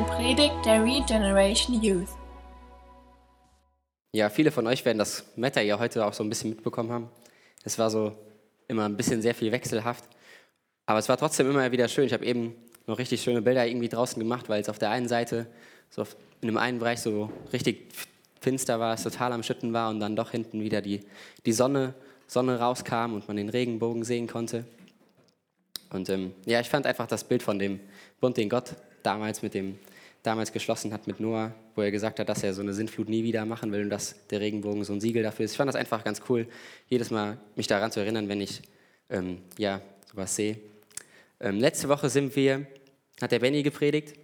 eine Predigt der Regeneration Youth. Ja, viele von euch werden das Wetter ja heute auch so ein bisschen mitbekommen haben. Es war so immer ein bisschen sehr viel wechselhaft, aber es war trotzdem immer wieder schön. Ich habe eben noch richtig schöne Bilder irgendwie draußen gemacht, weil es auf der einen Seite so in dem einen Bereich so richtig finster war, es total am Schütten war und dann doch hinten wieder die, die Sonne, Sonne rauskam und man den Regenbogen sehen konnte. Und ähm, ja, ich fand einfach das Bild von dem Bund, den Gott damals mit dem damals geschlossen hat mit Noah, wo er gesagt hat, dass er so eine Sintflut nie wieder machen will und dass der Regenbogen so ein Siegel dafür ist. Ich fand das einfach ganz cool, jedes Mal mich daran zu erinnern, wenn ich ähm, ja, sowas sehe. Ähm, letzte Woche sind wir, hat der Benny gepredigt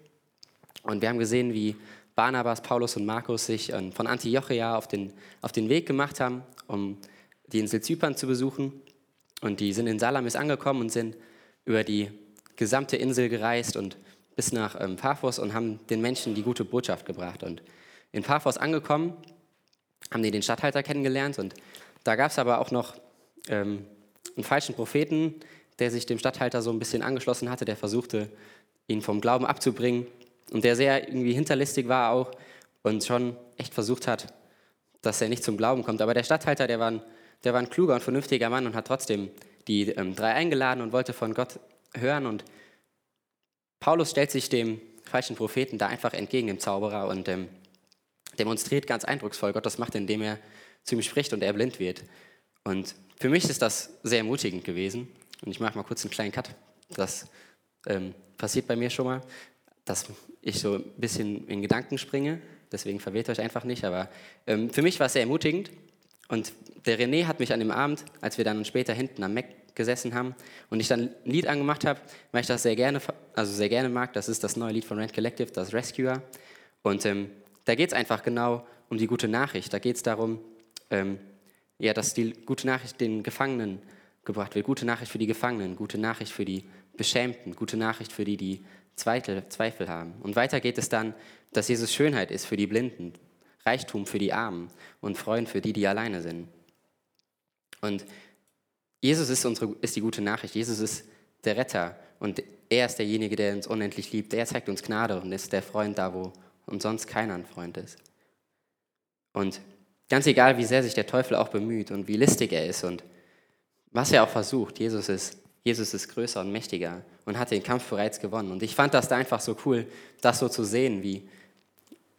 und wir haben gesehen, wie Barnabas, Paulus und Markus sich ähm, von Antiochia auf den, auf den Weg gemacht haben, um die Insel Zypern zu besuchen. Und die sind in Salamis angekommen und sind über die gesamte Insel gereist und bis nach ähm, Paphos und haben den Menschen die gute Botschaft gebracht. Und in Paphos angekommen, haben die den Statthalter kennengelernt und da gab es aber auch noch ähm, einen falschen Propheten, der sich dem Statthalter so ein bisschen angeschlossen hatte, der versuchte, ihn vom Glauben abzubringen und der sehr irgendwie hinterlistig war auch und schon echt versucht hat, dass er nicht zum Glauben kommt. Aber der Statthalter, der war ein, der war ein kluger und vernünftiger Mann und hat trotzdem die ähm, drei eingeladen und wollte von Gott hören und Paulus stellt sich dem falschen Propheten da einfach entgegen, dem Zauberer, und ähm, demonstriert ganz eindrucksvoll Gottes Macht, indem er zu ihm spricht und er blind wird. Und für mich ist das sehr ermutigend gewesen. Und ich mache mal kurz einen kleinen Cut. Das ähm, passiert bei mir schon mal, dass ich so ein bisschen in Gedanken springe. Deswegen verwirrt euch einfach nicht. Aber ähm, für mich war es sehr ermutigend. Und der René hat mich an dem Abend, als wir dann später hinten am Mac gesessen haben und ich dann ein Lied angemacht habe, weil ich das sehr gerne, also sehr gerne mag. Das ist das neue Lied von Rand Collective, das Rescuer. Und ähm, da geht es einfach genau um die gute Nachricht. Da geht es darum, ähm, ja, dass die gute Nachricht den Gefangenen gebracht wird. Gute Nachricht für die Gefangenen, gute Nachricht für die Beschämten, gute Nachricht für die, die Zweifel, Zweifel haben. Und weiter geht es dann, dass Jesus Schönheit ist für die Blinden, Reichtum für die Armen und Freuen für die, die alleine sind. Und Jesus ist, unsere, ist die gute Nachricht. Jesus ist der Retter und er ist derjenige, der uns unendlich liebt. Er zeigt uns Gnade und ist der Freund da, wo uns sonst keiner ein Freund ist. Und ganz egal, wie sehr sich der Teufel auch bemüht und wie listig er ist und was er auch versucht, Jesus ist, Jesus ist größer und mächtiger und hat den Kampf bereits gewonnen. Und ich fand das da einfach so cool, das so zu sehen, wie,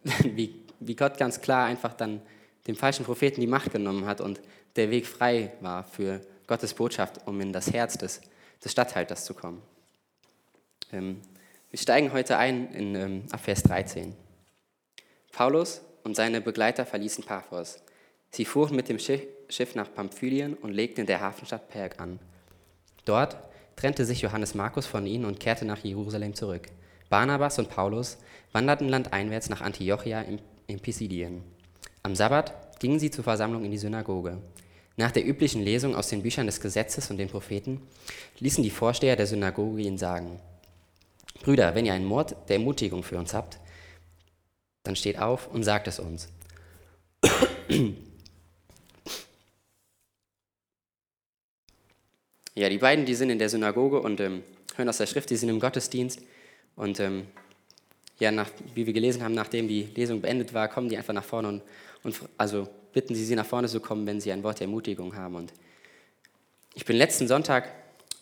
wie, wie Gott ganz klar einfach dann dem falschen Propheten die Macht genommen hat und der Weg frei war für Gottes Botschaft, um in das Herz des, des Statthalters zu kommen. Ähm, wir steigen heute ein in ähm, ab Vers 13. Paulus und seine Begleiter verließen Paphos. Sie fuhren mit dem Schiff nach Pamphylien und legten in der Hafenstadt Perg an. Dort trennte sich Johannes Markus von ihnen und kehrte nach Jerusalem zurück. Barnabas und Paulus wanderten landeinwärts nach Antiochia in Pisidien. Am Sabbat gingen sie zur Versammlung in die Synagoge. Nach der üblichen Lesung aus den Büchern des Gesetzes und den Propheten ließen die Vorsteher der Synagoge ihn sagen, Brüder, wenn ihr einen Mord der Ermutigung für uns habt, dann steht auf und sagt es uns. Ja, die beiden, die sind in der Synagoge und ähm, hören aus der Schrift, die sind im Gottesdienst. Und ähm, ja, nach, wie wir gelesen haben, nachdem die Lesung beendet war, kommen die einfach nach vorne und, und also bitten Sie, sie nach vorne zu kommen, wenn Sie ein Wort der Ermutigung haben. Und ich bin letzten Sonntag,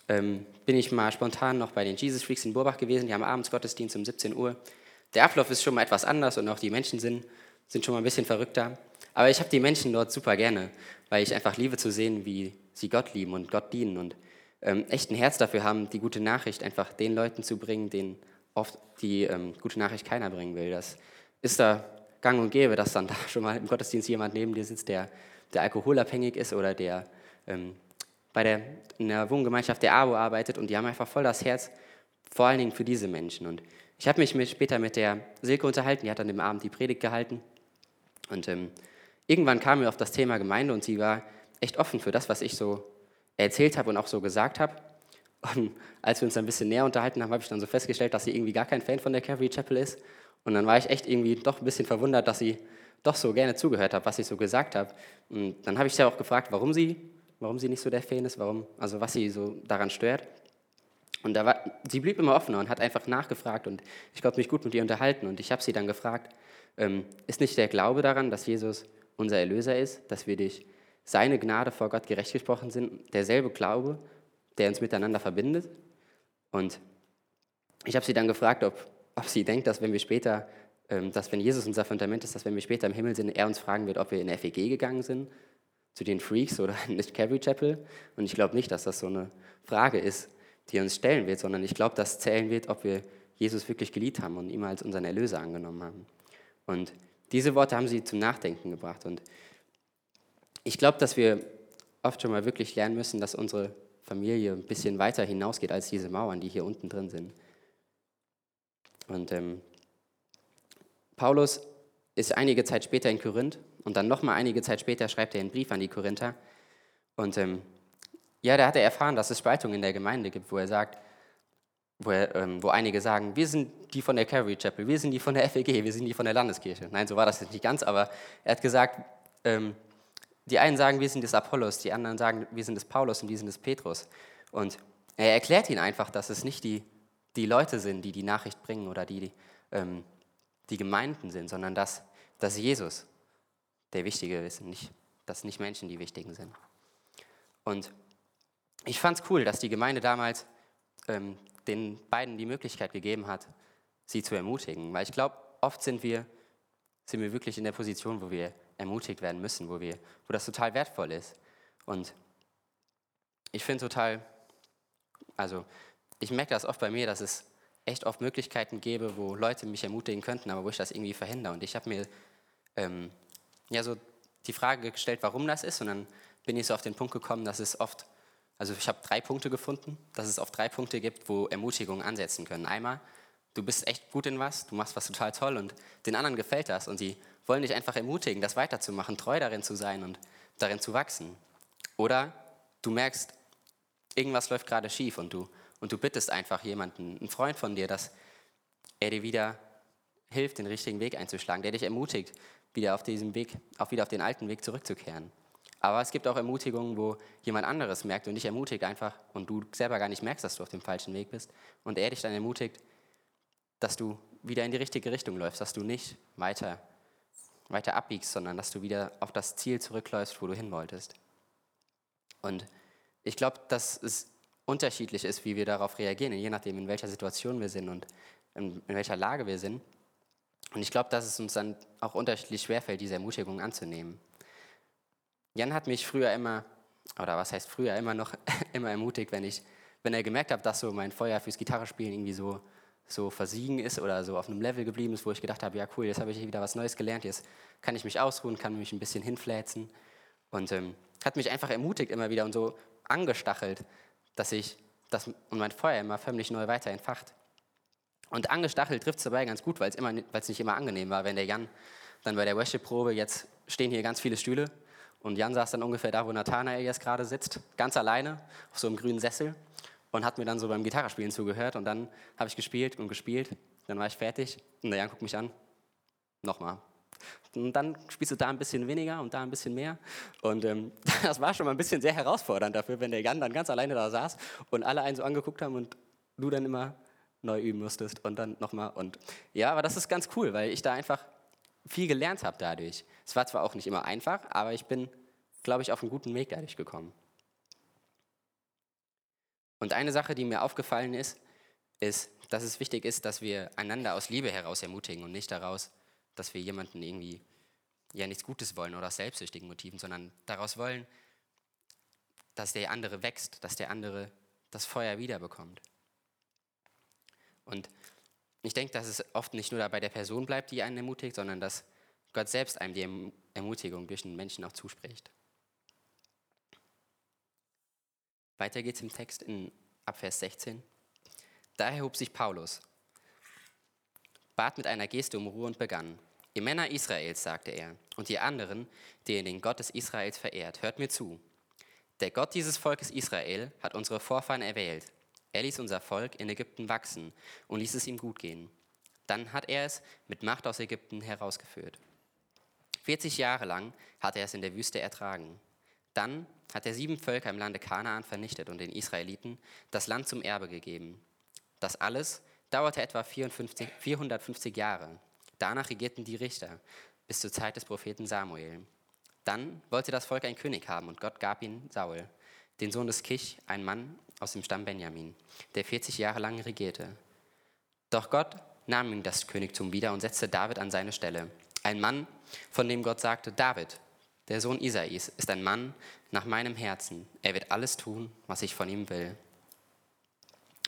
ähm, bin ich mal spontan noch bei den Jesus Freaks in Burbach gewesen. Die haben abends Gottesdienst um 17 Uhr. Der Ablauf ist schon mal etwas anders und auch die Menschen sind, sind schon mal ein bisschen verrückter. Aber ich habe die Menschen dort super gerne, weil ich einfach liebe zu sehen, wie sie Gott lieben und Gott dienen und ähm, echt ein Herz dafür haben, die gute Nachricht einfach den Leuten zu bringen, denen oft die ähm, gute Nachricht keiner bringen will. Das ist da gang und gäbe, dass dann da schon mal im Gottesdienst jemand neben dir sitzt, der, der alkoholabhängig ist oder der ähm, bei der, in der Wohngemeinschaft der ABO arbeitet und die haben einfach voll das Herz, vor allen Dingen für diese Menschen. Und ich habe mich mit, später mit der Silke unterhalten, die hat dann im Abend die Predigt gehalten und ähm, irgendwann kam mir auf das Thema Gemeinde und sie war echt offen für das, was ich so erzählt habe und auch so gesagt habe. Und als wir uns ein bisschen näher unterhalten haben, habe ich dann so festgestellt, dass sie irgendwie gar kein Fan von der Calvary Chapel ist und dann war ich echt irgendwie doch ein bisschen verwundert, dass sie doch so gerne zugehört hat, was ich so gesagt habe. Und dann habe ich sie auch gefragt, warum sie, warum sie nicht so der Fan ist, warum, also was sie so daran stört. Und da war, sie blieb immer offener und hat einfach nachgefragt und ich konnte mich gut mit ihr unterhalten. Und ich habe sie dann gefragt, ähm, ist nicht der Glaube daran, dass Jesus unser Erlöser ist, dass wir durch seine Gnade vor Gott gerecht gesprochen sind, derselbe Glaube, der uns miteinander verbindet? Und ich habe sie dann gefragt, ob, ob sie denkt, dass wenn wir später, ähm, dass wenn Jesus unser Fundament ist, dass wenn wir später im Himmel sind, er uns fragen wird, ob wir in FEG gegangen sind, zu den Freaks oder in Calvary Chapel. Und ich glaube nicht, dass das so eine Frage ist, die uns stellen wird, sondern ich glaube, dass zählen wird, ob wir Jesus wirklich geliebt haben und ihn als unseren Erlöser angenommen haben. Und diese Worte haben sie zum Nachdenken gebracht. Und ich glaube, dass wir oft schon mal wirklich lernen müssen, dass unsere Familie ein bisschen weiter hinausgeht als diese Mauern, die hier unten drin sind. Und ähm, Paulus ist einige Zeit später in Korinth und dann nochmal einige Zeit später schreibt er einen Brief an die Korinther. Und ähm, ja, da hat er erfahren, dass es Spaltungen in der Gemeinde gibt, wo er sagt, wo, er, ähm, wo einige sagen, wir sind die von der Calvary Chapel, wir sind die von der FEG, wir sind die von der Landeskirche. Nein, so war das jetzt nicht ganz, aber er hat gesagt, ähm, die einen sagen, wir sind des Apollos, die anderen sagen, wir sind des Paulus und die sind des Petrus. Und er erklärt ihnen einfach, dass es nicht die, die Leute sind, die die Nachricht bringen oder die, die, ähm, die Gemeinden sind, sondern dass, dass Jesus der Wichtige ist, nicht, dass nicht Menschen die Wichtigen sind. Und ich fand es cool, dass die Gemeinde damals ähm, den beiden die Möglichkeit gegeben hat, sie zu ermutigen. Weil ich glaube, oft sind wir, sind wir wirklich in der Position, wo wir ermutigt werden müssen, wo, wir, wo das total wertvoll ist. Und ich finde total, also ich merke das oft bei mir, dass es echt oft Möglichkeiten gäbe, wo Leute mich ermutigen könnten, aber wo ich das irgendwie verhindere. Und ich habe mir ähm, ja so die Frage gestellt, warum das ist. Und dann bin ich so auf den Punkt gekommen, dass es oft also ich habe drei Punkte gefunden, dass es oft drei Punkte gibt, wo Ermutigungen ansetzen können. Einmal, du bist echt gut in was, du machst was total toll und den anderen gefällt das und sie wollen dich einfach ermutigen, das weiterzumachen, treu darin zu sein und darin zu wachsen. Oder du merkst, irgendwas läuft gerade schief und du, und du bittest einfach jemanden, einen Freund von dir, dass er dir wieder hilft, den richtigen Weg einzuschlagen, der dich ermutigt, wieder auf diesem Weg, auch wieder auf den alten Weg zurückzukehren. Aber es gibt auch Ermutigungen, wo jemand anderes merkt und dich ermutigt einfach und du selber gar nicht merkst, dass du auf dem falschen Weg bist und er dich dann ermutigt, dass du wieder in die richtige Richtung läufst, dass du nicht weiter, weiter abbiegst, sondern dass du wieder auf das Ziel zurückläufst, wo du hin wolltest. Und ich glaube, dass es unterschiedlich ist, wie wir darauf reagieren, je nachdem, in welcher Situation wir sind und in, in welcher Lage wir sind. Und ich glaube, dass es uns dann auch unterschiedlich schwerfällt, diese Ermutigung anzunehmen. Jan hat mich früher immer, oder was heißt früher, immer noch immer ermutigt, wenn, ich, wenn er gemerkt hat, dass so mein Feuer fürs Gitarrespielen irgendwie so, so versiegen ist oder so auf einem Level geblieben ist, wo ich gedacht habe, ja cool, jetzt habe ich wieder was Neues gelernt, jetzt kann ich mich ausruhen, kann mich ein bisschen hinfläzen. Und ähm, hat mich einfach ermutigt immer wieder und so angestachelt, dass ich das und mein Feuer immer förmlich neu weiter entfacht. Und angestachelt trifft es dabei ganz gut, weil es nicht immer angenehm war, wenn der Jan dann bei der Worship-Probe, jetzt stehen hier ganz viele Stühle und Jan saß dann ungefähr da, wo Nathanael jetzt gerade sitzt, ganz alleine auf so einem grünen Sessel und hat mir dann so beim Gitarrespielen zugehört. Und dann habe ich gespielt und gespielt. Dann war ich fertig und der Jan guckt mich an. Nochmal. Und dann spielst du da ein bisschen weniger und da ein bisschen mehr. Und ähm, das war schon mal ein bisschen sehr herausfordernd dafür, wenn der Jan dann ganz alleine da saß und alle einen so angeguckt haben und du dann immer neu üben musstest und dann nochmal. Und ja, aber das ist ganz cool, weil ich da einfach viel gelernt habe dadurch. Es war zwar auch nicht immer einfach, aber ich bin, glaube ich, auf einen guten Weg dadurch gekommen. Und eine Sache, die mir aufgefallen ist, ist, dass es wichtig ist, dass wir einander aus Liebe heraus ermutigen und nicht daraus, dass wir jemanden irgendwie ja nichts Gutes wollen oder aus selbstsüchtigen Motiven, sondern daraus wollen, dass der andere wächst, dass der andere das Feuer wiederbekommt. Und ich denke, dass es oft nicht nur bei der Person bleibt, die einen ermutigt, sondern dass Gott selbst einem die Ermutigung durch den Menschen auch zuspricht. Weiter geht es im Text in Abvers 16. Da erhob sich Paulus, bat mit einer Geste um Ruhe und begann. Ihr Männer Israels, sagte er, und ihr anderen, die ihr den Gott des Israels verehrt, hört mir zu. Der Gott dieses Volkes Israel hat unsere Vorfahren erwählt er ließ unser Volk in Ägypten wachsen und ließ es ihm gut gehen. Dann hat er es mit Macht aus Ägypten herausgeführt. 40 Jahre lang hat er es in der Wüste ertragen. Dann hat er sieben Völker im Lande Kanaan vernichtet und den Israeliten das Land zum Erbe gegeben. Das alles dauerte etwa 54, 450 Jahre. Danach regierten die Richter bis zur Zeit des Propheten Samuel. Dann wollte das Volk einen König haben und Gott gab ihn Saul, den Sohn des Kich, ein Mann aus dem Stamm Benjamin, der 40 Jahre lang regierte. Doch Gott nahm ihm das Königtum wieder und setzte David an seine Stelle. Ein Mann, von dem Gott sagte, David, der Sohn Isais, ist ein Mann nach meinem Herzen. Er wird alles tun, was ich von ihm will.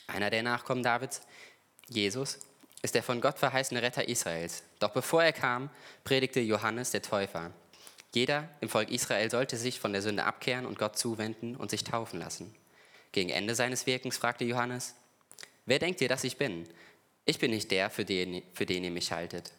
Einer der Nachkommen Davids, Jesus, ist der von Gott verheißene Retter Israels. Doch bevor er kam, predigte Johannes der Täufer. Jeder im Volk Israel sollte sich von der Sünde abkehren und Gott zuwenden und sich taufen lassen. Gegen Ende seines Wirkens fragte Johannes, wer denkt ihr, dass ich bin? Ich bin nicht der, für den, für den ihr mich haltet.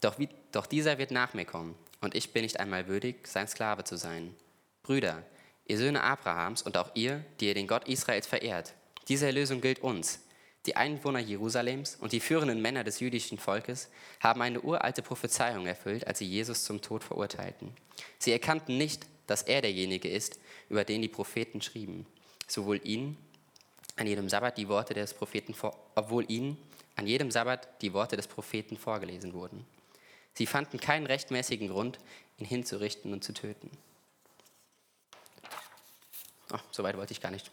Doch, wie, doch dieser wird nach mir kommen, und ich bin nicht einmal würdig, sein Sklave zu sein. Brüder, ihr Söhne Abrahams und auch ihr, die ihr den Gott Israels verehrt, diese Erlösung gilt uns. Die Einwohner Jerusalems und die führenden Männer des jüdischen Volkes haben eine uralte Prophezeiung erfüllt, als sie Jesus zum Tod verurteilten. Sie erkannten nicht, dass er derjenige ist, über den die Propheten schrieben, sowohl ihnen an jedem Sabbat die Worte des Propheten, obwohl ihnen an jedem Sabbat die Worte des Propheten vorgelesen wurden. Sie fanden keinen rechtmäßigen Grund, ihn hinzurichten und zu töten. Oh, so weit wollte ich gar nicht.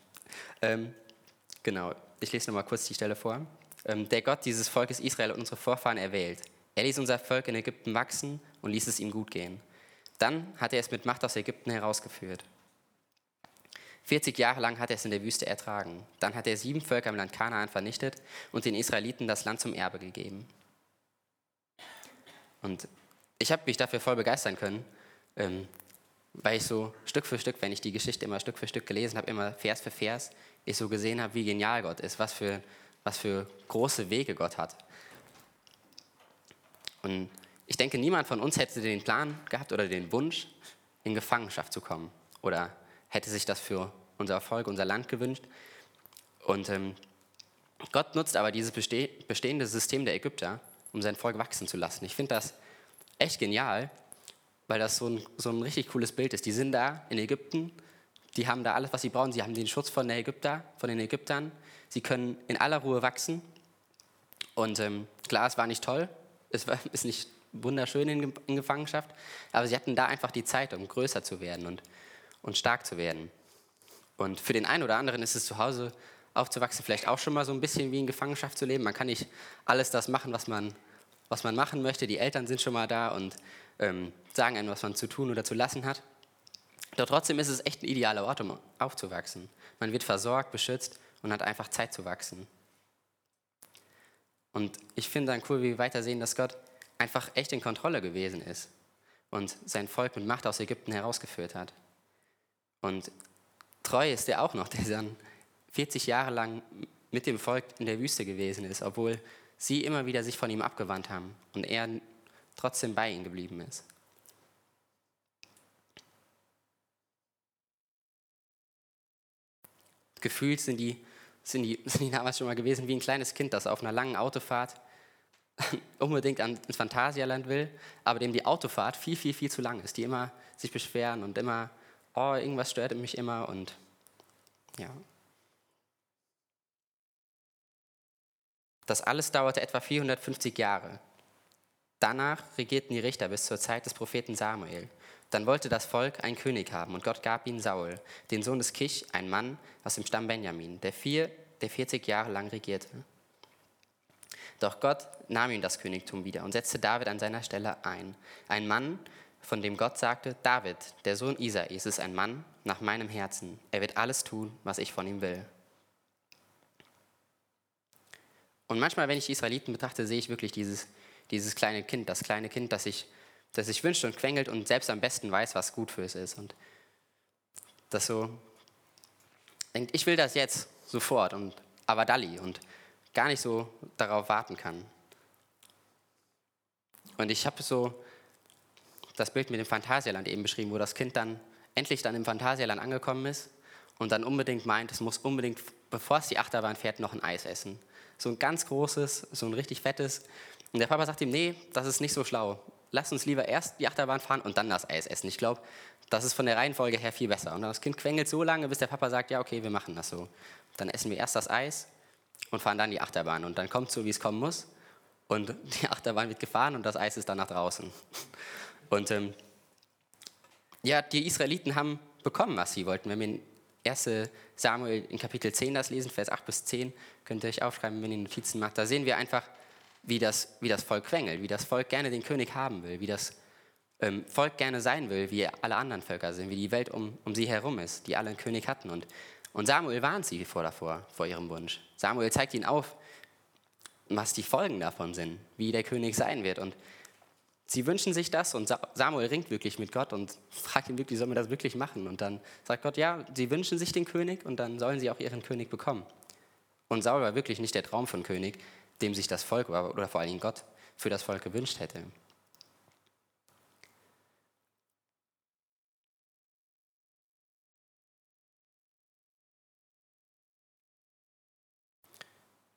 Ähm, genau, ich lese nochmal kurz die Stelle vor. Ähm, der Gott dieses Volkes Israel und unsere Vorfahren erwählt. Er ließ unser Volk in Ägypten wachsen und ließ es ihm gut gehen. Dann hat er es mit Macht aus Ägypten herausgeführt. 40 Jahre lang hat er es in der Wüste ertragen. Dann hat er sieben Völker im Land Kanaan vernichtet und den Israeliten das Land zum Erbe gegeben. Und ich habe mich dafür voll begeistern können, ähm, weil ich so Stück für Stück, wenn ich die Geschichte immer Stück für Stück gelesen habe, immer Vers für Vers, ich so gesehen habe, wie genial Gott ist, was für, was für große Wege Gott hat. Und ich denke, niemand von uns hätte den Plan gehabt oder den Wunsch, in Gefangenschaft zu kommen oder hätte sich das für unser Volk, unser Land gewünscht. Und ähm, Gott nutzt aber dieses bestehende System der Ägypter, um sein Volk wachsen zu lassen. Ich finde das echt genial, weil das so ein, so ein richtig cooles Bild ist. Die sind da in Ägypten, die haben da alles, was sie brauchen. Sie haben den Schutz von, der Ägypter, von den Ägyptern. Sie können in aller Ruhe wachsen. Und ähm, klar, es war nicht toll, es war, ist nicht wunderschön in, in, Gefangenschaft, aber sie hatten da einfach die Zeit, um größer zu werden und, und stark zu werden. Und für den einen oder anderen ist es zu Hause aufzuwachsen vielleicht auch schon mal so ein bisschen wie in Gefangenschaft zu leben. Man kann nicht alles das machen, was man, was man machen möchte. Die Eltern sind schon mal da und ähm, sagen einem, was man zu tun oder zu lassen hat. Doch trotzdem ist es echt ein idealer Ort, um aufzuwachsen. Man wird versorgt, beschützt und hat einfach Zeit zu wachsen. Und ich finde dann cool, wie wir weiter sehen, dass Gott einfach echt in Kontrolle gewesen ist und sein Volk mit Macht aus Ägypten herausgeführt hat. Und treu ist er auch noch, der dann 40 Jahre lang mit dem Volk in der Wüste gewesen ist, obwohl sie immer wieder sich von ihm abgewandt haben und er trotzdem bei ihnen geblieben ist. Gefühlt sind die, sind, die, sind die damals schon mal gewesen wie ein kleines Kind, das auf einer langen Autofahrt unbedingt ins Phantasialand will, aber dem die Autofahrt viel, viel, viel zu lang ist, die immer sich beschweren und immer, oh, irgendwas stört mich immer und ja. Das alles dauerte etwa 450 Jahre. Danach regierten die Richter bis zur Zeit des Propheten Samuel. Dann wollte das Volk einen König haben und Gott gab ihnen Saul, den Sohn des Kich, ein Mann aus dem Stamm Benjamin, der, vier, der 40 Jahre lang regierte. Doch Gott nahm ihm das Königtum wieder und setzte David an seiner Stelle ein. Ein Mann, von dem Gott sagte, David, der Sohn Isais, ist ein Mann nach meinem Herzen. Er wird alles tun, was ich von ihm will. Und manchmal, wenn ich die Israeliten betrachte, sehe ich wirklich dieses, dieses kleine Kind, das kleine Kind, das sich, das sich wünscht und quengelt und selbst am besten weiß, was gut für es ist. Und das so denkt, ich will das jetzt, sofort und aber Dalli und gar nicht so darauf warten kann. Und ich habe so das Bild mit dem Phantasialand eben beschrieben, wo das Kind dann endlich dann im Phantasialand angekommen ist und dann unbedingt meint, es muss unbedingt, bevor es die Achterbahn fährt, noch ein Eis essen so ein ganz großes, so ein richtig fettes. Und der Papa sagt ihm, nee, das ist nicht so schlau. lass uns lieber erst die Achterbahn fahren und dann das Eis essen. Ich glaube, das ist von der Reihenfolge her viel besser. Und das Kind quengelt so lange, bis der Papa sagt, ja, okay, wir machen das so. Dann essen wir erst das Eis und fahren dann die Achterbahn. Und dann kommt so, wie es kommen muss. Und die Achterbahn wird gefahren und das Eis ist dann nach draußen. Und ähm, ja, die Israeliten haben bekommen, was sie wollten. Wenn wir 1 Samuel in Kapitel 10 das lesen, Vers 8 bis 10, könnt ihr euch aufschreiben, wenn ihr Notizen macht, da sehen wir einfach, wie das, wie das Volk quengelt, wie das Volk gerne den König haben will, wie das ähm, Volk gerne sein will, wie alle anderen Völker sind, wie die Welt um, um sie herum ist, die alle einen König hatten. Und, und Samuel warnt sie vor davor, vor ihrem Wunsch. Samuel zeigt ihnen auf, was die Folgen davon sind, wie der König sein wird. Und sie wünschen sich das und Samuel ringt wirklich mit Gott und fragt ihn wirklich, sollen wir das wirklich machen? Und dann sagt Gott, ja, sie wünschen sich den König und dann sollen sie auch ihren König bekommen. Und Saul war wirklich nicht der Traum von König, dem sich das Volk oder vor allen Dingen Gott für das Volk gewünscht hätte.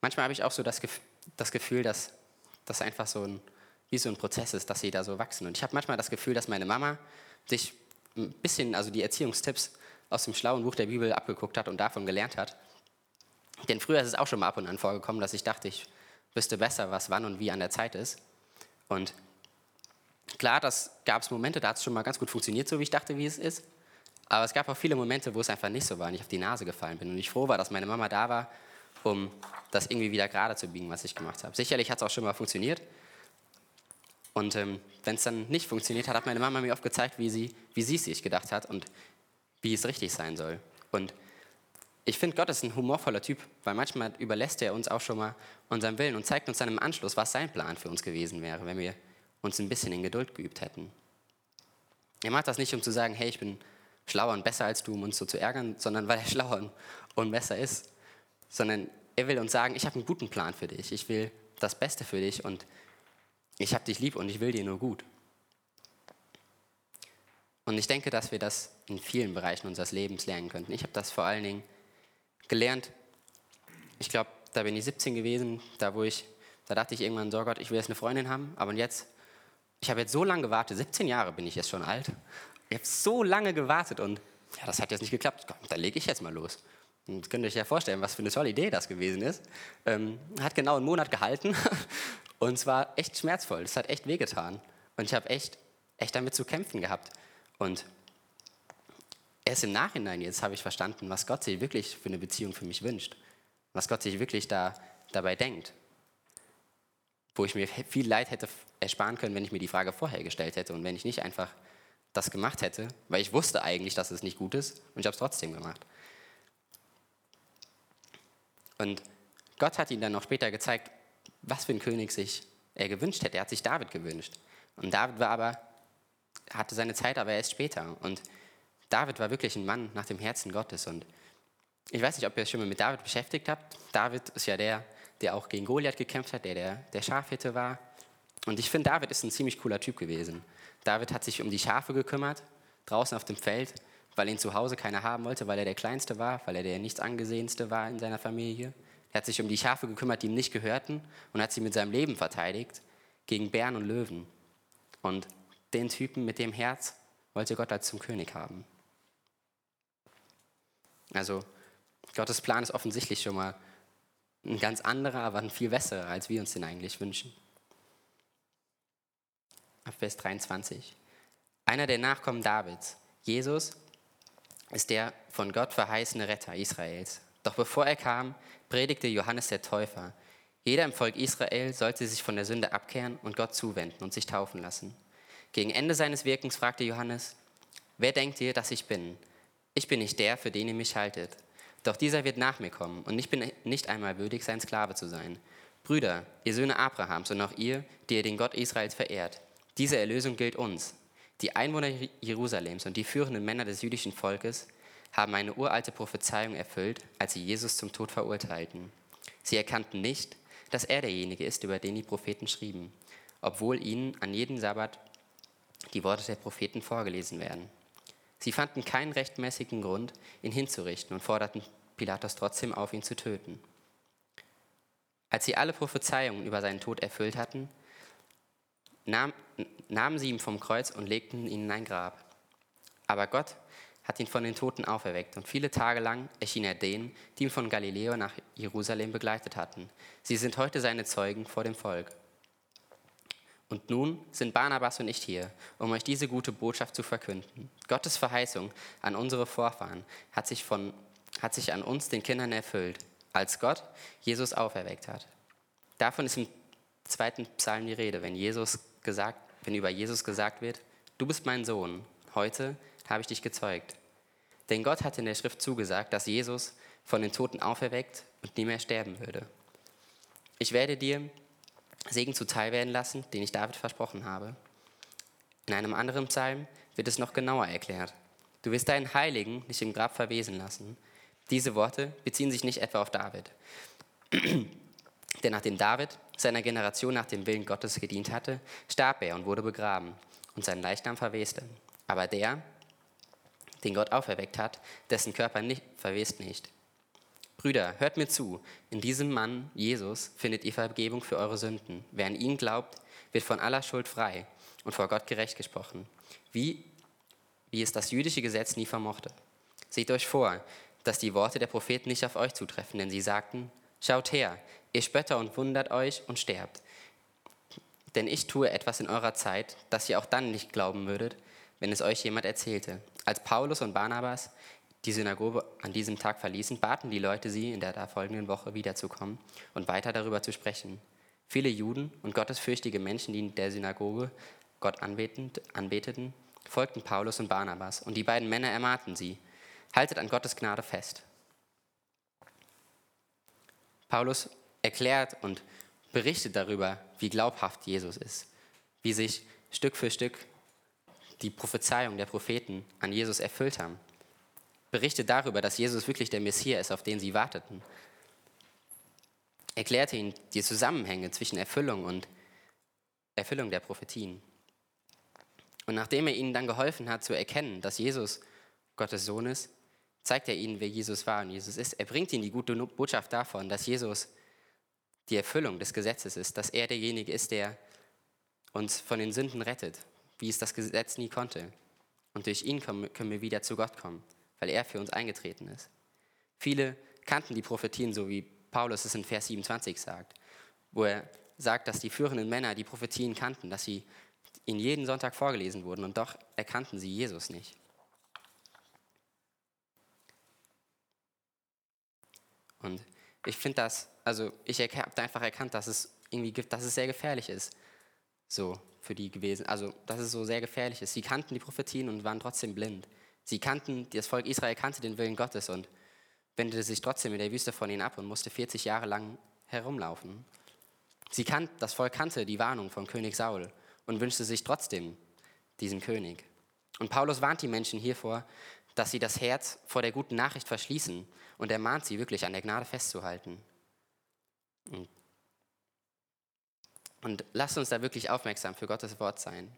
Manchmal habe ich auch so das, das Gefühl, dass das einfach so ein, wie so ein Prozess ist, dass sie da so wachsen. Und ich habe manchmal das Gefühl, dass meine Mama sich ein bisschen, also die Erziehungstipps aus dem schlauen Buch der Bibel abgeguckt hat und davon gelernt hat. Denn früher ist es auch schon mal ab und an vorgekommen, dass ich dachte, ich wüsste besser, was wann und wie an der Zeit ist. Und klar, das gab es Momente, da hat es schon mal ganz gut funktioniert, so wie ich dachte, wie es ist. Aber es gab auch viele Momente, wo es einfach nicht so war und ich auf die Nase gefallen bin. Und ich froh war, dass meine Mama da war, um das irgendwie wieder gerade zu biegen, was ich gemacht habe. Sicherlich hat es auch schon mal funktioniert. Und ähm, wenn es dann nicht funktioniert hat, hat meine Mama mir oft gezeigt, wie sie, wie sie es sich gedacht hat und wie es richtig sein soll. Und ich finde, Gott ist ein humorvoller Typ, weil manchmal überlässt er uns auch schon mal unseren Willen und zeigt uns dann im Anschluss, was sein Plan für uns gewesen wäre, wenn wir uns ein bisschen in Geduld geübt hätten. Er macht das nicht, um zu sagen, hey, ich bin schlauer und besser als du, um uns so zu ärgern, sondern weil er schlauer und besser ist. Sondern er will uns sagen, ich habe einen guten Plan für dich, ich will das Beste für dich und ich habe dich lieb und ich will dir nur gut. Und ich denke, dass wir das in vielen Bereichen unseres Lebens lernen könnten. Ich habe das vor allen Dingen gelernt. Ich glaube, da bin ich 17 gewesen, da wo ich, da dachte ich irgendwann, so Gott, ich will jetzt eine Freundin haben, aber jetzt, ich habe jetzt so lange gewartet, 17 Jahre bin ich jetzt schon alt. Ich habe so lange gewartet und ja, das hat jetzt nicht geklappt. Dann lege ich jetzt mal los. Und könnt ihr euch ja vorstellen, was für eine tolle Idee das gewesen ist. Ähm, hat genau einen Monat gehalten und es war echt schmerzvoll. Es hat echt wehgetan. Und ich habe echt, echt damit zu kämpfen gehabt. Und erst im Nachhinein jetzt habe ich verstanden, was Gott sich wirklich für eine Beziehung für mich wünscht. Was Gott sich wirklich da, dabei denkt. Wo ich mir viel Leid hätte ersparen können, wenn ich mir die Frage vorher gestellt hätte und wenn ich nicht einfach das gemacht hätte, weil ich wusste eigentlich, dass es nicht gut ist und ich habe es trotzdem gemacht. Und Gott hat ihm dann noch später gezeigt, was für einen König sich er gewünscht hätte. Er hat sich David gewünscht. Und David war aber, hatte seine Zeit aber erst später. Und David war wirklich ein Mann nach dem Herzen Gottes. Und ich weiß nicht, ob ihr euch schon mal mit David beschäftigt habt. David ist ja der, der auch gegen Goliath gekämpft hat, der der, der Schafhirte war. Und ich finde, David ist ein ziemlich cooler Typ gewesen. David hat sich um die Schafe gekümmert, draußen auf dem Feld, weil ihn zu Hause keiner haben wollte, weil er der Kleinste war, weil er der nichts angesehenste war in seiner Familie. Er hat sich um die Schafe gekümmert, die ihm nicht gehörten und hat sie mit seinem Leben verteidigt gegen Bären und Löwen. Und den Typen mit dem Herz wollte Gott als zum König haben. Also Gottes Plan ist offensichtlich schon mal ein ganz anderer, aber ein viel besserer, als wir uns den eigentlich wünschen. Ab Vers 23. Einer der Nachkommen Davids, Jesus, ist der von Gott verheißene Retter Israels. Doch bevor er kam, predigte Johannes der Täufer. Jeder im Volk Israel sollte sich von der Sünde abkehren und Gott zuwenden und sich taufen lassen. Gegen Ende seines Wirkens fragte Johannes, wer denkt ihr, dass ich bin? Ich bin nicht der, für den ihr mich haltet. Doch dieser wird nach mir kommen und ich bin nicht einmal würdig, sein Sklave zu sein. Brüder, ihr Söhne Abrahams und auch ihr, die ihr den Gott Israels verehrt, diese Erlösung gilt uns. Die Einwohner Jerusalems und die führenden Männer des jüdischen Volkes haben eine uralte Prophezeiung erfüllt, als sie Jesus zum Tod verurteilten. Sie erkannten nicht, dass er derjenige ist, über den die Propheten schrieben, obwohl ihnen an jedem Sabbat die Worte der Propheten vorgelesen werden. Sie fanden keinen rechtmäßigen Grund, ihn hinzurichten und forderten Pilatus trotzdem auf, ihn zu töten. Als sie alle Prophezeiungen über seinen Tod erfüllt hatten, nahm, nahmen sie ihn vom Kreuz und legten ihn in ein Grab. Aber Gott hat ihn von den Toten auferweckt und viele Tage lang erschien er denen, die ihn von Galiläa nach Jerusalem begleitet hatten. Sie sind heute seine Zeugen vor dem Volk. Und nun sind Barnabas und ich hier, um euch diese gute Botschaft zu verkünden. Gottes Verheißung an unsere Vorfahren hat sich, von, hat sich an uns, den Kindern, erfüllt, als Gott Jesus auferweckt hat. Davon ist im zweiten Psalm die Rede, wenn, Jesus gesagt, wenn über Jesus gesagt wird, du bist mein Sohn, heute habe ich dich gezeugt. Denn Gott hat in der Schrift zugesagt, dass Jesus von den Toten auferweckt und nie mehr sterben würde. Ich werde dir Segen zuteil werden lassen, den ich David versprochen habe. In einem anderen Psalm wird es noch genauer erklärt. Du wirst deinen Heiligen nicht im Grab verwesen lassen. Diese Worte beziehen sich nicht etwa auf David. Denn nachdem David seiner Generation nach dem Willen Gottes gedient hatte, starb er und wurde begraben und sein Leichnam verweste. Aber der, den Gott auferweckt hat, dessen Körper nicht, verwest nicht. Brüder, hört mir zu, in diesem Mann, Jesus, findet ihr Vergebung für eure Sünden. Wer an ihn glaubt, wird von aller Schuld frei und vor Gott gerecht gesprochen, wie, wie es das jüdische Gesetz nie vermochte. Seht euch vor, dass die Worte der Propheten nicht auf euch zutreffen, denn sie sagten, schaut her, ihr Spötter und wundert euch und sterbt. Denn ich tue etwas in eurer Zeit, das ihr auch dann nicht glauben würdet, wenn es euch jemand erzählte. Als Paulus und Barnabas die Synagoge an diesem Tag verließen, baten die Leute sie, in der folgenden Woche wiederzukommen und weiter darüber zu sprechen. Viele Juden und gottesfürchtige Menschen, die in der Synagoge Gott anbetend, anbeteten, folgten Paulus und Barnabas, und die beiden Männer ermahnten sie, haltet an Gottes Gnade fest. Paulus erklärt und berichtet darüber, wie glaubhaft Jesus ist, wie sich Stück für Stück die Prophezeiung der Propheten an Jesus erfüllt haben. Berichtet darüber, dass Jesus wirklich der Messias ist, auf den sie warteten. Erklärte ihnen die Zusammenhänge zwischen Erfüllung und Erfüllung der Prophetien. Und nachdem er ihnen dann geholfen hat zu erkennen, dass Jesus Gottes Sohn ist, zeigt er ihnen, wer Jesus war und Jesus ist. Er bringt ihnen die gute Botschaft davon, dass Jesus die Erfüllung des Gesetzes ist, dass er derjenige ist, der uns von den Sünden rettet, wie es das Gesetz nie konnte. Und durch ihn können wir wieder zu Gott kommen, weil er für uns eingetreten ist. Viele kannten die Prophetien, so wie Paulus es in Vers 27 sagt, wo er sagt, dass die führenden Männer die Prophetien kannten, dass sie ihnen jeden Sonntag vorgelesen wurden und doch erkannten sie Jesus nicht. Und ich finde das, also ich habe einfach erkannt, dass es irgendwie gibt, dass es sehr gefährlich ist. So, für die gewesen. Also, dass es so sehr gefährlich ist. Sie kannten die Prophetien und waren trotzdem blind. Sie kannten, das Volk Israel kannte den Willen Gottes und wendete sich trotzdem in der Wüste von ihnen ab und musste 40 Jahre lang herumlaufen. Sie kannt, das Volk kannte die Warnung von König Saul und wünschte sich trotzdem diesen König. Und Paulus warnt die Menschen hiervor, dass sie das Herz vor der guten Nachricht verschließen und ermahnt sie wirklich an der Gnade festzuhalten. Und und lasst uns da wirklich aufmerksam für Gottes Wort sein.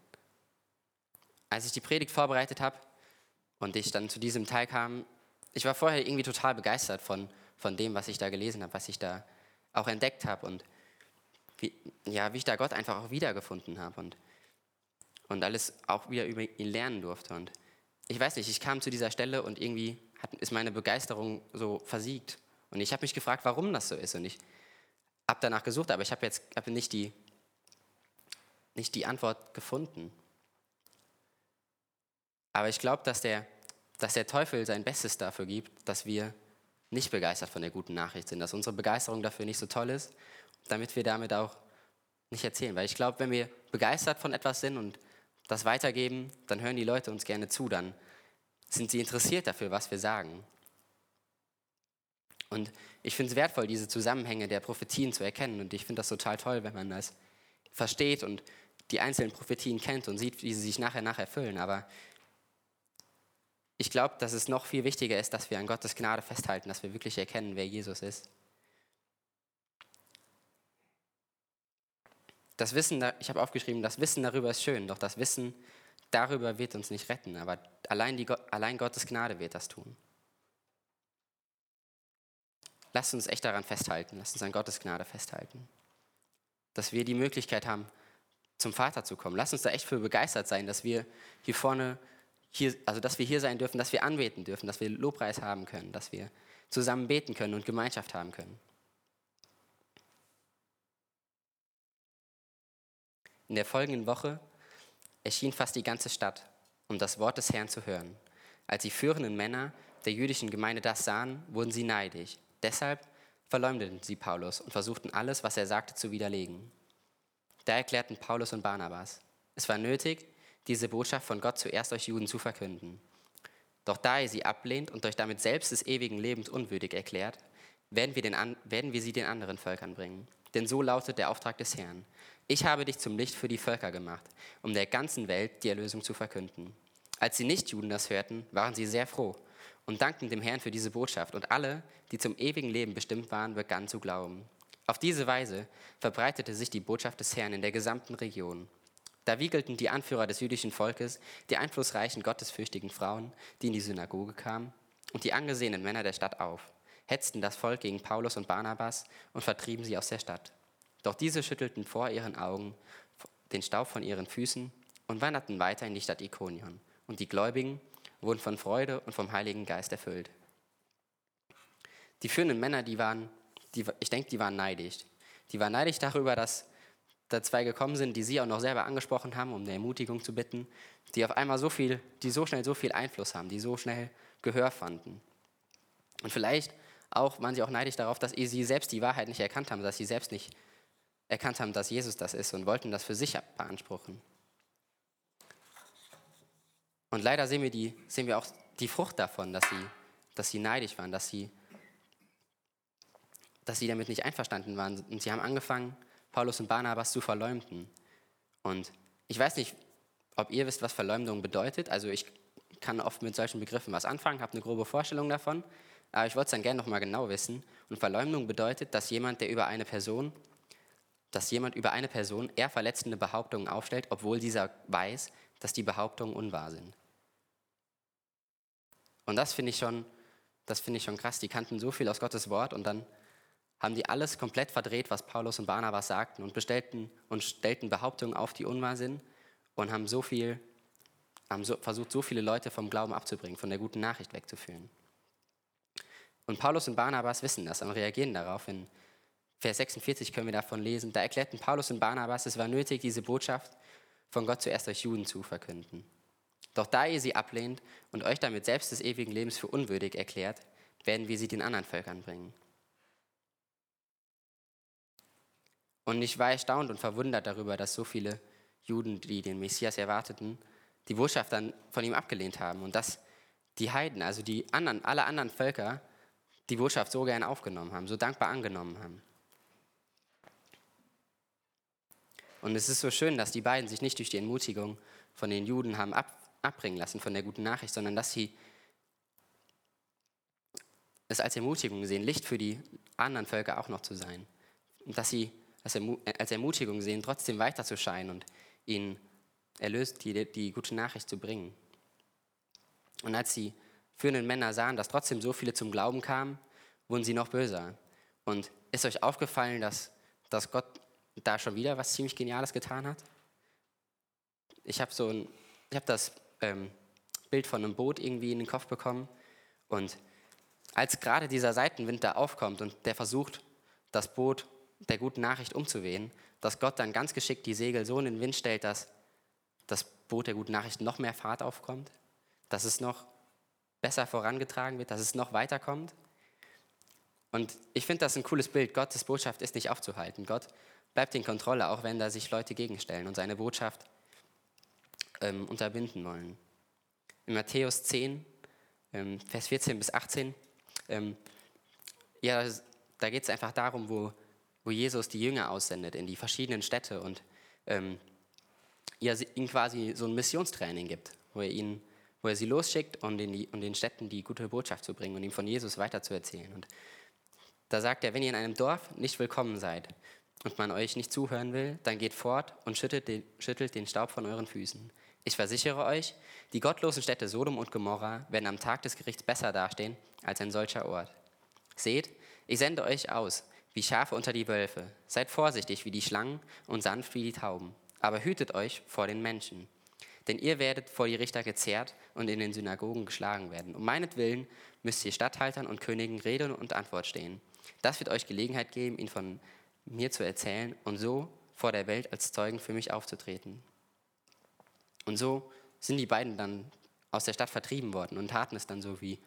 Als ich die Predigt vorbereitet habe und ich dann zu diesem Teil kam, ich war vorher irgendwie total begeistert von, von dem, was ich da gelesen habe, was ich da auch entdeckt habe und wie, ja, wie ich da Gott einfach auch wiedergefunden habe und, und alles auch wieder über ihn lernen durfte. Und ich weiß nicht, ich kam zu dieser Stelle und irgendwie hat, ist meine Begeisterung so versiegt. Und ich habe mich gefragt, warum das so ist. Und ich habe danach gesucht, aber ich habe jetzt hab nicht die nicht die Antwort gefunden. Aber ich glaube, dass der, dass der Teufel sein Bestes dafür gibt, dass wir nicht begeistert von der guten Nachricht sind, dass unsere Begeisterung dafür nicht so toll ist, damit wir damit auch nicht erzählen. Weil ich glaube, wenn wir begeistert von etwas sind und das weitergeben, dann hören die Leute uns gerne zu, dann sind sie interessiert dafür, was wir sagen. Und ich finde es wertvoll, diese Zusammenhänge der Prophetien zu erkennen. Und ich finde das total toll, wenn man das versteht und die einzelnen Prophetien kennt und sieht, wie sie sich nachher nach erfüllen. Aber ich glaube, dass es noch viel wichtiger ist, dass wir an Gottes Gnade festhalten, dass wir wirklich erkennen, wer Jesus ist. Das Wissen, ich habe aufgeschrieben, das Wissen darüber ist schön, doch das Wissen darüber wird uns nicht retten, aber allein, die, allein Gottes Gnade wird das tun. Lasst uns echt daran festhalten, lasst uns an Gottes Gnade festhalten, dass wir die Möglichkeit haben, zum Vater zu kommen. Lass uns da echt für begeistert sein, dass wir hier vorne, hier, also dass wir hier sein dürfen, dass wir anbeten dürfen, dass wir Lobpreis haben können, dass wir zusammen beten können und Gemeinschaft haben können. In der folgenden Woche erschien fast die ganze Stadt, um das Wort des Herrn zu hören. Als die führenden Männer der jüdischen Gemeinde das sahen, wurden sie neidisch. Deshalb verleumdeten sie Paulus und versuchten alles, was er sagte, zu widerlegen. Da erklärten Paulus und Barnabas, es war nötig, diese Botschaft von Gott zuerst euch Juden zu verkünden. Doch da ihr sie ablehnt und euch damit selbst des ewigen Lebens unwürdig erklärt, werden wir, den, werden wir sie den anderen Völkern bringen. Denn so lautet der Auftrag des Herrn. Ich habe dich zum Licht für die Völker gemacht, um der ganzen Welt die Erlösung zu verkünden. Als die Nichtjuden das hörten, waren sie sehr froh und dankten dem Herrn für diese Botschaft. Und alle, die zum ewigen Leben bestimmt waren, begannen zu glauben. Auf diese Weise verbreitete sich die Botschaft des Herrn in der gesamten Region. Da wiegelten die Anführer des jüdischen Volkes, die einflussreichen, gottesfürchtigen Frauen, die in die Synagoge kamen, und die angesehenen Männer der Stadt auf, hetzten das Volk gegen Paulus und Barnabas und vertrieben sie aus der Stadt. Doch diese schüttelten vor ihren Augen den Staub von ihren Füßen und wanderten weiter in die Stadt Ikonion. Und die Gläubigen wurden von Freude und vom Heiligen Geist erfüllt. Die führenden Männer, die waren, die, ich denke, die waren neidisch. Die waren neidisch darüber, dass da zwei gekommen sind, die sie auch noch selber angesprochen haben, um eine Ermutigung zu bitten, die auf einmal so viel, die so schnell so viel Einfluss haben, die so schnell Gehör fanden. Und vielleicht auch waren sie auch neidisch darauf, dass sie selbst die Wahrheit nicht erkannt haben, dass sie selbst nicht erkannt haben, dass Jesus das ist und wollten das für sich beanspruchen. Und leider sehen wir, die, sehen wir auch die Frucht davon, dass sie, dass sie neidisch waren, dass sie, dass sie damit nicht einverstanden waren. Und sie haben angefangen, Paulus und Barnabas zu verleumden. Und ich weiß nicht, ob ihr wisst, was Verleumdung bedeutet. Also ich kann oft mit solchen Begriffen was anfangen, habe eine grobe Vorstellung davon. Aber ich wollte es dann gerne nochmal genau wissen. Und Verleumdung bedeutet, dass jemand, der über eine Person, dass jemand über eine Person eher verletzende Behauptungen aufstellt, obwohl dieser weiß, dass die Behauptungen unwahr sind. Und das finde ich schon, das finde ich schon krass. Die kannten so viel aus Gottes Wort und dann haben die alles komplett verdreht, was Paulus und Barnabas sagten und bestellten und stellten Behauptungen auf, die unwahr sind und haben so viel, haben so, versucht, so viele Leute vom Glauben abzubringen, von der guten Nachricht wegzuführen. Und Paulus und Barnabas wissen das und reagieren darauf. In Vers 46 können wir davon lesen. Da erklärten Paulus und Barnabas, es war nötig, diese Botschaft von Gott zuerst euch Juden zu verkünden. Doch da ihr sie ablehnt und euch damit selbst des ewigen Lebens für unwürdig erklärt, werden wir sie den anderen Völkern bringen. Und ich war erstaunt und verwundert darüber, dass so viele Juden, die den Messias erwarteten, die Botschaft dann von ihm abgelehnt haben und dass die Heiden, also die anderen, alle anderen Völker, die Botschaft so gern aufgenommen haben, so dankbar angenommen haben. Und es ist so schön, dass die beiden sich nicht durch die Entmutigung von den Juden haben ab, abbringen lassen von der guten Nachricht, sondern dass sie es als Ermutigung sehen, Licht für die anderen Völker auch noch zu sein. Und dass sie es als Ermutigung sehen, trotzdem weiter zu scheinen und ihnen erlöst die, die gute Nachricht zu bringen. Und als die führenden Männer sahen, dass trotzdem so viele zum Glauben kamen, wurden sie noch böser. Und ist euch aufgefallen, dass, dass Gott da schon wieder was ziemlich Geniales getan hat? Ich habe so ein, das ähm, Bild von einem Boot irgendwie in den Kopf bekommen. Und als gerade dieser Seitenwind da aufkommt und der versucht, das Boot der guten Nachricht umzuwehen, dass Gott dann ganz geschickt die Segel so in den Wind stellt, dass das Boot der guten Nachricht noch mehr Fahrt aufkommt, dass es noch besser vorangetragen wird, dass es noch weiterkommt. Und ich finde das ein cooles Bild. Gottes Botschaft ist nicht aufzuhalten. Gott bleibt in Kontrolle, auch wenn da sich Leute gegenstellen und seine Botschaft ähm, unterbinden wollen. In Matthäus 10, ähm, Vers 14 bis 18, ähm, ja, da geht es einfach darum, wo, wo Jesus die Jünger aussendet in die verschiedenen Städte und ähm, ja, ihnen quasi so ein Missionstraining gibt, wo er, ihnen, wo er sie losschickt, um den, um den Städten die gute Botschaft zu bringen und ihm von Jesus weiterzuerzählen. Und da sagt er, wenn ihr in einem Dorf nicht willkommen seid und man euch nicht zuhören will, dann geht fort und schüttelt den, schüttelt den Staub von euren Füßen. Ich versichere euch, die gottlosen Städte Sodom und Gomorra werden am Tag des Gerichts besser dastehen als ein solcher Ort. Seht, ich sende euch aus, wie Schafe unter die Wölfe. Seid vorsichtig wie die Schlangen und sanft wie die Tauben. Aber hütet euch vor den Menschen. Denn ihr werdet vor die Richter gezerrt und in den Synagogen geschlagen werden. Um meinetwillen müsst ihr Statthaltern und Königen Rede und Antwort stehen. Das wird euch Gelegenheit geben, ihn von mir zu erzählen und so vor der Welt als Zeugen für mich aufzutreten. Und so sind die beiden dann aus der Stadt vertrieben worden und taten es dann so, wie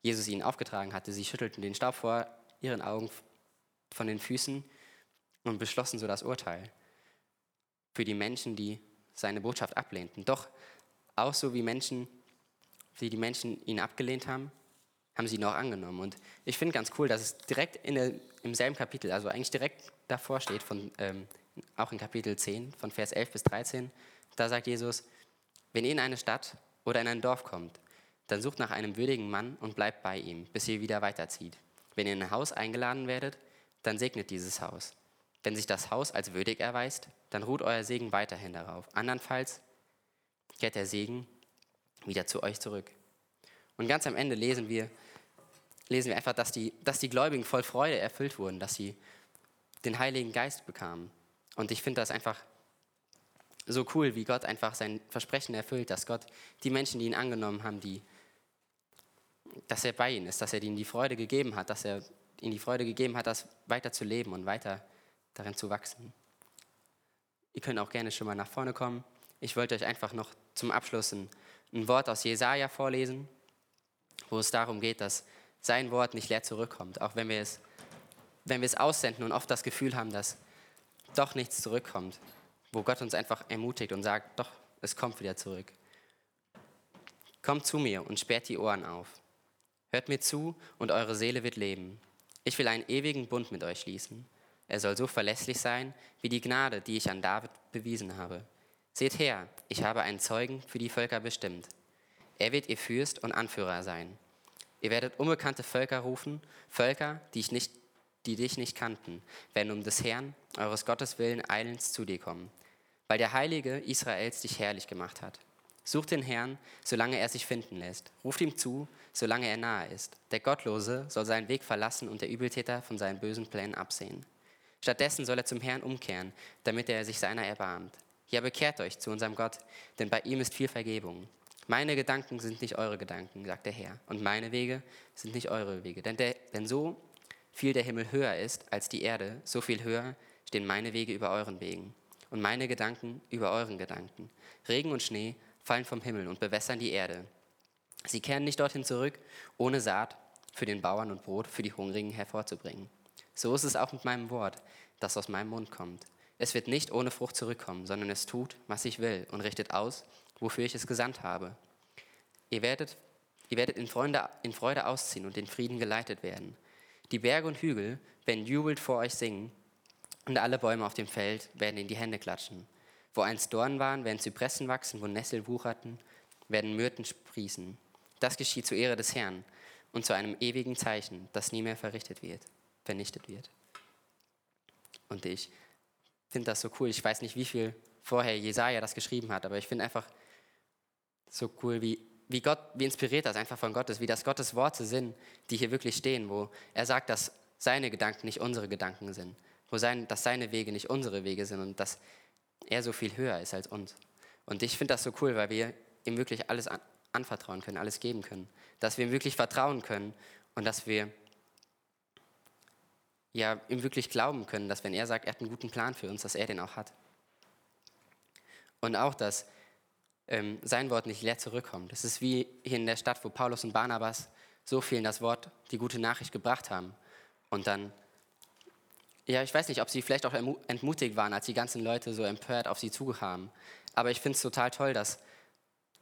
Jesus ihnen aufgetragen hatte. Sie schüttelten den Staub vor ihren Augen von den Füßen und beschlossen so das Urteil für die Menschen, die seine Botschaft ablehnten. Doch auch so wie Menschen, wie die Menschen ihn abgelehnt haben, haben sie ihn auch angenommen. Und ich finde ganz cool, dass es direkt in der, im selben Kapitel, also eigentlich direkt davor steht, von, ähm, auch in Kapitel 10, von Vers 11 bis 13, da sagt Jesus, wenn ihr in eine Stadt oder in ein Dorf kommt, dann sucht nach einem würdigen Mann und bleibt bei ihm, bis ihr wieder weiterzieht. Wenn ihr in ein Haus eingeladen werdet, dann segnet dieses Haus. Wenn sich das Haus als würdig erweist, dann ruht euer Segen weiterhin darauf. Andernfalls kehrt der Segen wieder zu euch zurück. Und ganz am Ende lesen wir, lesen wir einfach, dass die, dass die Gläubigen voll Freude erfüllt wurden, dass sie den Heiligen Geist bekamen. Und ich finde das einfach so cool, wie Gott einfach sein Versprechen erfüllt, dass Gott die Menschen, die ihn angenommen haben, die, dass er bei ihnen ist, dass er ihnen die Freude gegeben hat, dass er ihnen die Freude gegeben hat, das weiter zu leben und weiter darin zu wachsen. Ihr könnt auch gerne schon mal nach vorne kommen. Ich wollte euch einfach noch zum Abschluss ein, ein Wort aus Jesaja vorlesen, wo es darum geht, dass sein Wort nicht leer zurückkommt, auch wenn wir es, wenn wir es aussenden und oft das Gefühl haben, dass doch nichts zurückkommt, wo Gott uns einfach ermutigt und sagt, doch, es kommt wieder zurück. Kommt zu mir und sperrt die Ohren auf. Hört mir zu und eure Seele wird leben. Ich will einen ewigen Bund mit euch schließen. Er soll so verlässlich sein wie die Gnade, die ich an David bewiesen habe. Seht her, ich habe einen Zeugen für die Völker bestimmt. Er wird ihr Fürst und Anführer sein. Ihr werdet unbekannte Völker rufen, Völker, die, ich nicht, die dich nicht kannten, werden um des Herrn, eures Gottes willen, eilends zu dir kommen, weil der Heilige Israels dich herrlich gemacht hat. Sucht den Herrn, solange er sich finden lässt. Ruft ihm zu, solange er nahe ist. Der Gottlose soll seinen Weg verlassen und der Übeltäter von seinen bösen Plänen absehen. Stattdessen soll er zum Herrn umkehren, damit er sich seiner erbarmt. Ja, bekehrt euch zu unserem Gott, denn bei ihm ist viel Vergebung. Meine Gedanken sind nicht eure Gedanken, sagt der Herr, und meine Wege sind nicht eure Wege. Denn, der, denn so viel der Himmel höher ist als die Erde, so viel höher stehen meine Wege über euren Wegen und meine Gedanken über euren Gedanken. Regen und Schnee fallen vom Himmel und bewässern die Erde. Sie kehren nicht dorthin zurück, ohne Saat für den Bauern und Brot für die Hungrigen hervorzubringen. So ist es auch mit meinem Wort, das aus meinem Mund kommt. Es wird nicht ohne Frucht zurückkommen, sondern es tut, was ich will und richtet aus, wofür ich es gesandt habe. Ihr werdet, ihr werdet in, Freude, in Freude ausziehen und in Frieden geleitet werden. Die Berge und Hügel werden jubelt vor euch singen und alle Bäume auf dem Feld werden in die Hände klatschen. Wo einst Dornen waren, werden Zypressen wachsen, wo Nessel wucherten, werden Myrten sprießen. Das geschieht zur Ehre des Herrn und zu einem ewigen Zeichen, das nie mehr verrichtet wird, vernichtet wird. Und ich finde das so cool. Ich weiß nicht, wie viel vorher Jesaja das geschrieben hat, aber ich finde einfach, so cool, wie, wie Gott, wie inspiriert das einfach von Gott ist, wie das Gottes Worte sind, die hier wirklich stehen, wo er sagt, dass seine Gedanken nicht unsere Gedanken sind, wo sein, dass seine Wege nicht unsere Wege sind und dass er so viel höher ist als uns. Und ich finde das so cool, weil wir ihm wirklich alles an, anvertrauen können, alles geben können, dass wir ihm wirklich vertrauen können und dass wir ja, ihm wirklich glauben können, dass wenn er sagt, er hat einen guten Plan für uns, dass er den auch hat. Und auch, dass ähm, sein Wort nicht leer zurückkommt. Es ist wie hier in der Stadt, wo Paulus und Barnabas so vielen das Wort, die gute Nachricht gebracht haben. Und dann, ja, ich weiß nicht, ob sie vielleicht auch entmutigt waren, als die ganzen Leute so empört auf sie zukamen. Aber ich finde es total toll, dass,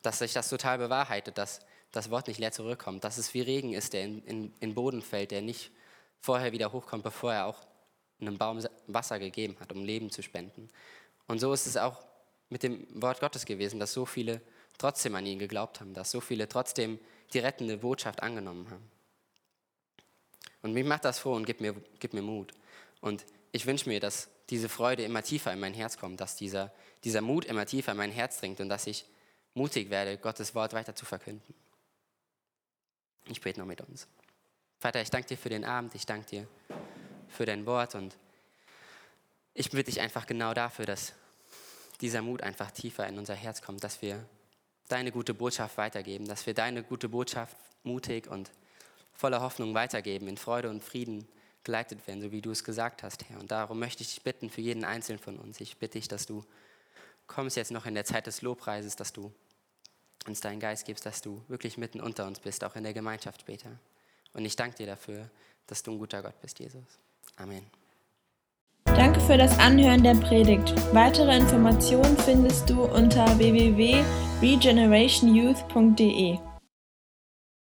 dass sich das total bewahrheitet, dass das Wort nicht leer zurückkommt. Dass es wie Regen ist, der in, in, in Boden fällt, der nicht vorher wieder hochkommt, bevor er auch einem Baum Wasser gegeben hat, um Leben zu spenden. Und so ist es auch mit dem Wort Gottes gewesen, dass so viele trotzdem an ihn geglaubt haben, dass so viele trotzdem die rettende Botschaft angenommen haben. Und mich macht das froh und gibt mir, gibt mir Mut. Und ich wünsche mir, dass diese Freude immer tiefer in mein Herz kommt, dass dieser, dieser Mut immer tiefer in mein Herz dringt und dass ich mutig werde, Gottes Wort weiter zu verkünden. Ich bete noch mit uns. Vater, ich danke dir für den Abend, ich danke dir für dein Wort und ich bitte dich einfach genau dafür, dass dieser Mut einfach tiefer in unser Herz kommt, dass wir deine gute Botschaft weitergeben, dass wir deine gute Botschaft mutig und voller Hoffnung weitergeben, in Freude und Frieden geleitet werden, so wie du es gesagt hast, Herr. Und darum möchte ich dich bitten für jeden Einzelnen von uns. Ich bitte dich, dass du kommst jetzt noch in der Zeit des Lobpreises, dass du uns deinen Geist gibst, dass du wirklich mitten unter uns bist, auch in der Gemeinschaft später. Und ich danke dir dafür, dass du ein guter Gott bist, Jesus. Amen. Danke für das Anhören der Predigt. Weitere Informationen findest du unter www.regenerationyouth.de.